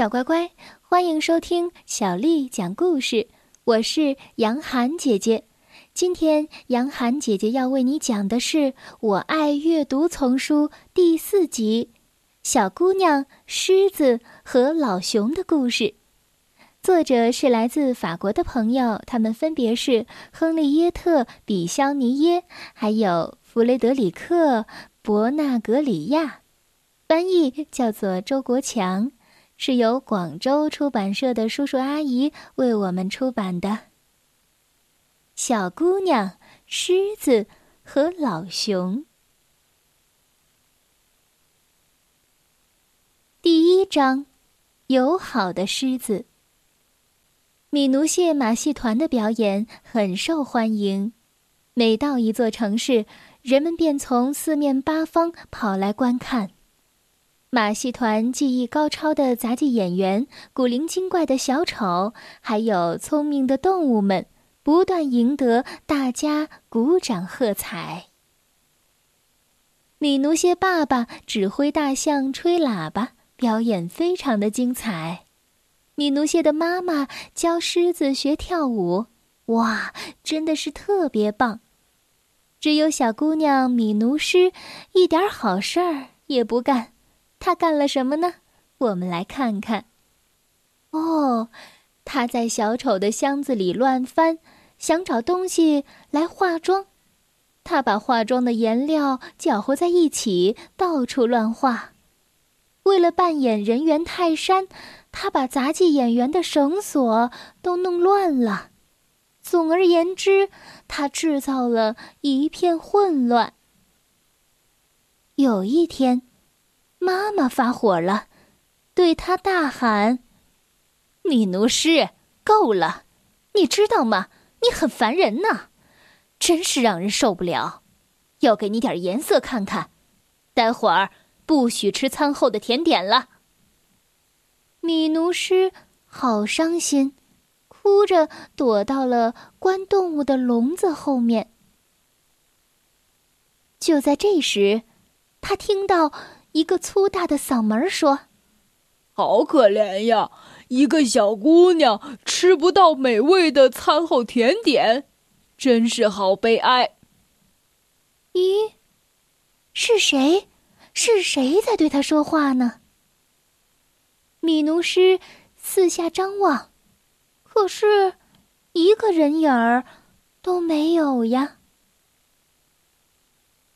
小乖乖，欢迎收听小丽讲故事。我是杨涵姐姐。今天杨涵姐姐要为你讲的是《我爱阅读》丛书第四集《小姑娘、狮子和老熊的故事》。作者是来自法国的朋友，他们分别是亨利耶特·比肖尼耶，还有弗雷德里克·伯纳格里亚。翻译叫做周国强。是由广州出版社的叔叔阿姨为我们出版的《小姑娘、狮子和老熊》第一章：友好的狮子。米奴谢马戏团的表演很受欢迎，每到一座城市，人们便从四面八方跑来观看。马戏团技艺高超的杂技演员、古灵精怪的小丑，还有聪明的动物们，不断赢得大家鼓掌喝彩。米奴谢爸爸指挥大象吹喇叭，表演非常的精彩。米奴谢的妈妈教狮子学跳舞，哇，真的是特别棒。只有小姑娘米奴狮一点好事儿也不干。他干了什么呢？我们来看看。哦，他在小丑的箱子里乱翻，想找东西来化妆。他把化妆的颜料搅和在一起，到处乱画。为了扮演人猿泰山，他把杂技演员的绳索都弄乱了。总而言之，他制造了一片混乱。有一天。妈妈发火了，对他大喊：“米奴师，够了！你知道吗？你很烦人呐，真是让人受不了。要给你点颜色看看。待会儿不许吃餐后的甜点了。”米奴师好伤心，哭着躲到了关动物的笼子后面。就在这时，他听到。一个粗大的嗓门说：“好可怜呀，一个小姑娘吃不到美味的餐后甜点，真是好悲哀。”咦，是谁？是谁在对他说话呢？米奴师四下张望，可是一个人影儿都没有呀。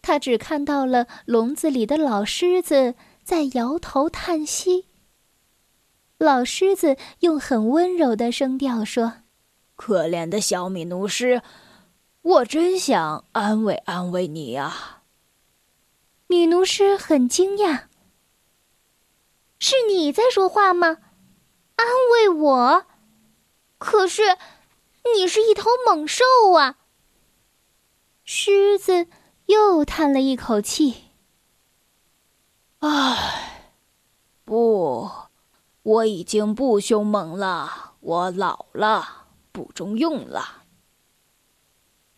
他只看到了笼子里的老狮子在摇头叹息。老狮子用很温柔的声调说：“可怜的小米奴师，我真想安慰安慰你呀。”米奴师很惊讶：“是你在说话吗？安慰我？可是，你是一头猛兽啊！”狮子。又叹了一口气。唉，不，我已经不凶猛了，我老了，不中用了。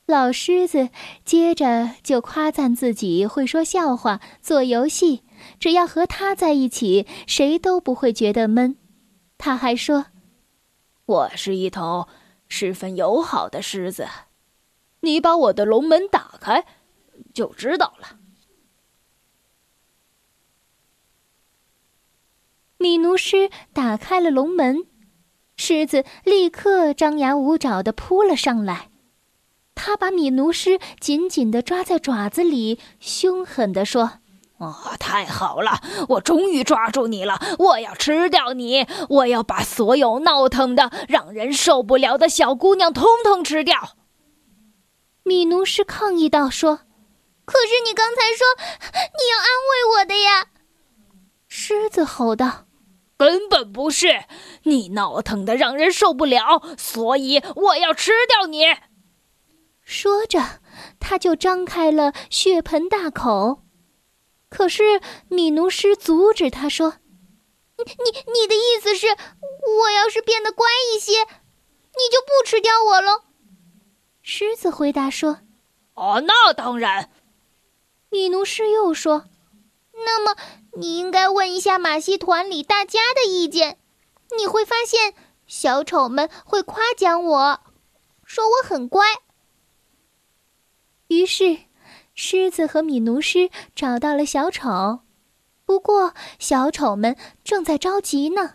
老狮子接着就夸赞自己会说笑话、做游戏，只要和他在一起，谁都不会觉得闷。他还说：“我是一头十分友好的狮子，你把我的笼门打开。”就知道了。米奴狮打开了龙门，狮子立刻张牙舞爪的扑了上来。他把米奴狮紧紧的抓在爪子里，凶狠的说：“啊，太好了！我终于抓住你了！我要吃掉你！我要把所有闹腾的、让人受不了的小姑娘通通吃掉！”米奴狮抗议道：“说。”可是你刚才说你要安慰我的呀！狮子吼道：“根本不是，你闹腾的让人受不了，所以我要吃掉你。”说着，他就张开了血盆大口。可是米奴师阻止他说：“你你你的意思是，我要是变得乖一些，你就不吃掉我喽？”狮子回答说：“哦，那当然。”米奴师又说：“那么，你应该问一下马戏团里大家的意见，你会发现小丑们会夸奖我，说我很乖。于是，狮子和米奴斯找到了小丑，不过小丑们正在着急呢，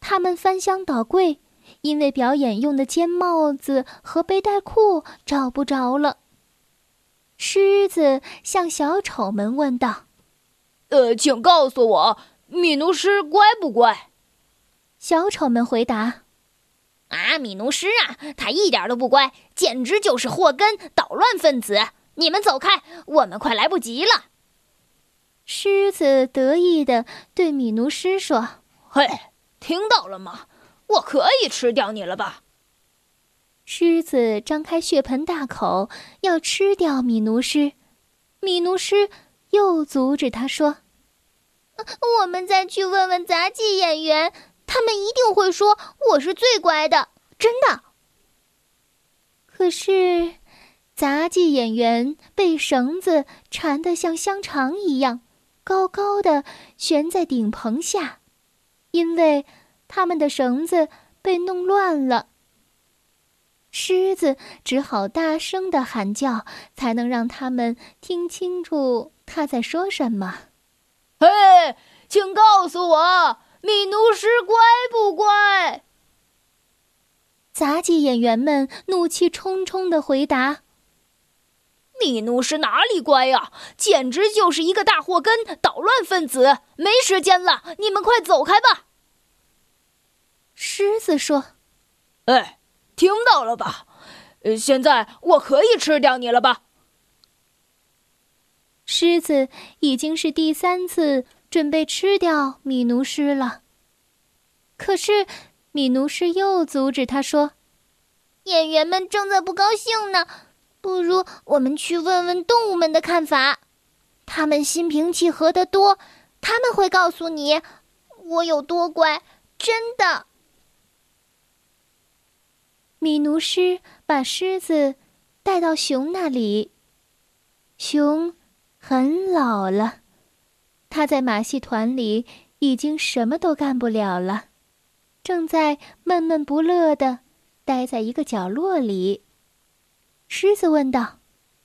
他们翻箱倒柜。因为表演用的尖帽子和背带裤找不着了，狮子向小丑们问道：“呃，请告诉我，米奴斯乖不乖？”小丑们回答：“啊，米奴斯啊，他一点都不乖，简直就是祸根、捣乱分子！你们走开，我们快来不及了。”狮子得意的对米奴斯说：“嘿，听到了吗？”我可以吃掉你了吧？狮子张开血盆大口要吃掉米奴斯，米奴斯又阻止他说：“我们再去问问杂技演员，他们一定会说我是最乖的，真的。”可是，杂技演员被绳子缠得像香肠一样，高高的悬在顶棚下，因为。他们的绳子被弄乱了，狮子只好大声的喊叫，才能让他们听清楚他在说什么。嘿，请告诉我，米奴斯乖不乖？杂技演员们怒气冲冲的回答：“米奴斯哪里乖呀？简直就是一个大祸根、捣乱分子！没时间了，你们快走开吧！”狮子说：“哎，听到了吧？呃，现在我可以吃掉你了吧？”狮子已经是第三次准备吃掉米奴斯了，可是米奴斯又阻止他说：“演员们正在不高兴呢，不如我们去问问动物们的看法，他们心平气和的多，他们会告诉你我有多乖，真的。”米奴斯把狮子带到熊那里。熊很老了，他在马戏团里已经什么都干不了了，正在闷闷不乐的待在一个角落里。狮子问道：“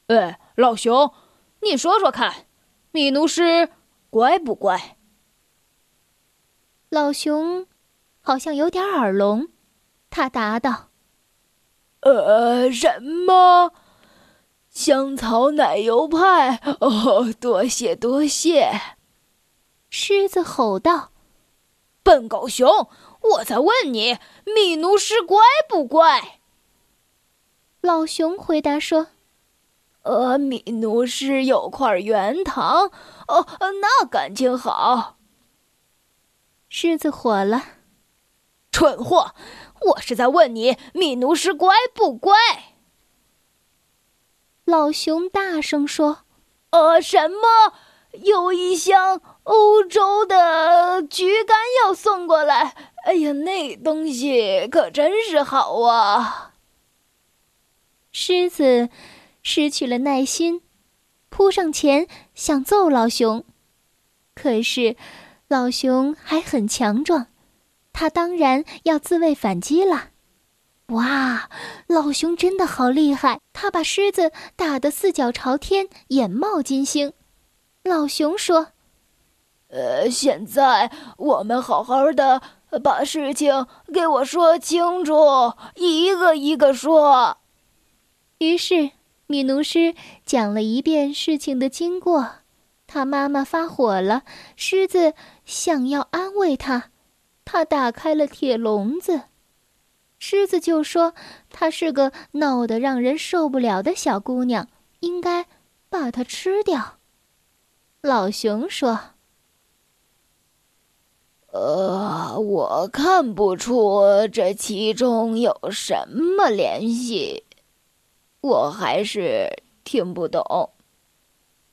哎，老熊，你说说看，米奴斯乖不乖？”老熊好像有点耳聋，他答道。呃，什么？香草奶油派？哦，多谢多谢！狮子吼道：“笨狗熊，我在问你，米奴师乖不乖？”老熊回答说：“呃，米奴师有块圆糖。哦，那感情好。”狮子火了：“蠢货！”我是在问你，米奴斯乖不乖？老熊大声说：“呃，什么？有一箱欧洲的菊干要送过来。哎呀，那东西可真是好啊！”狮子失去了耐心，扑上前想揍老熊，可是老熊还很强壮。他当然要自卫反击了！哇，老熊真的好厉害！他把狮子打得四脚朝天，眼冒金星。老熊说：“呃，现在我们好好的把事情给我说清楚，一个一个说。”于是米奴师讲了一遍事情的经过。他妈妈发火了，狮子想要安慰他。他打开了铁笼子，狮子就说：“她是个闹得让人受不了的小姑娘，应该把她吃掉。”老熊说：“呃，我看不出这其中有什么联系，我还是听不懂。”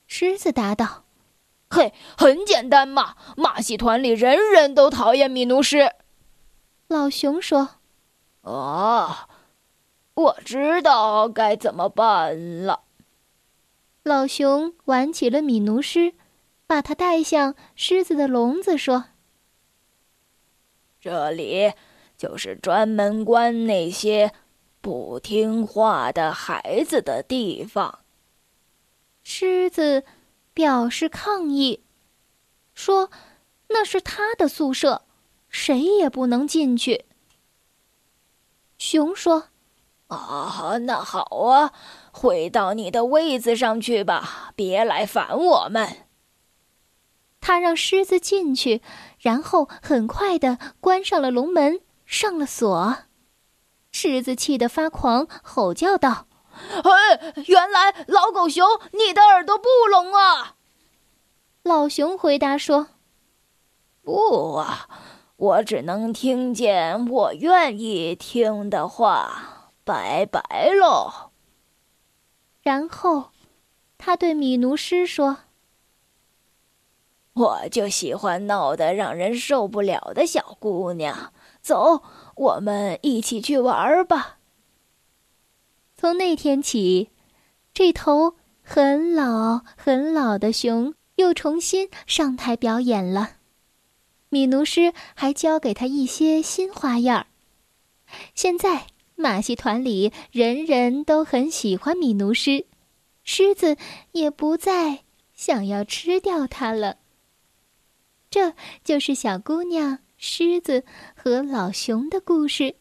狮子答道。嘿，很简单嘛！马戏团里人人都讨厌米奴师。老熊说：“哦，我知道该怎么办了。”老熊挽起了米奴斯，把他带向狮子的笼子，说：“这里就是专门关那些不听话的孩子的地方。狮子表示抗议，说：“那是他的宿舍，谁也不能进去。”熊说：“啊，那好啊，回到你的位子上去吧，别来烦我们。”他让狮子进去，然后很快的关上了笼门，上了锁。狮子气得发狂，吼叫道：“哎，原来老狗熊，你的耳朵不聋啊！”老熊回答说：“不啊，我只能听见我愿意听的话。拜拜喽。”然后，他对米奴师说。我就喜欢闹得让人受不了的小姑娘。走，我们一起去玩吧。从那天起，这头很老很老的熊又重新上台表演了。米奴师还教给他一些新花样儿。现在马戏团里人人都很喜欢米奴师，狮子也不再想要吃掉它了。这就是小姑娘、狮子和老熊的故事。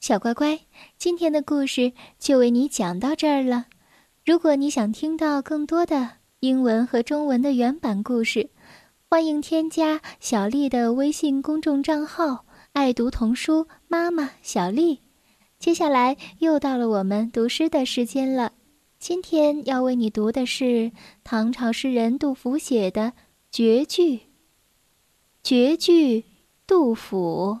小乖乖，今天的故事就为你讲到这儿了。如果你想听到更多的英文和中文的原版故事，欢迎添加小丽的微信公众账号“爱读童书妈妈小丽”。接下来又到了我们读诗的时间了。今天要为你读的是唐朝诗人杜甫写的。绝句。绝句，杜甫。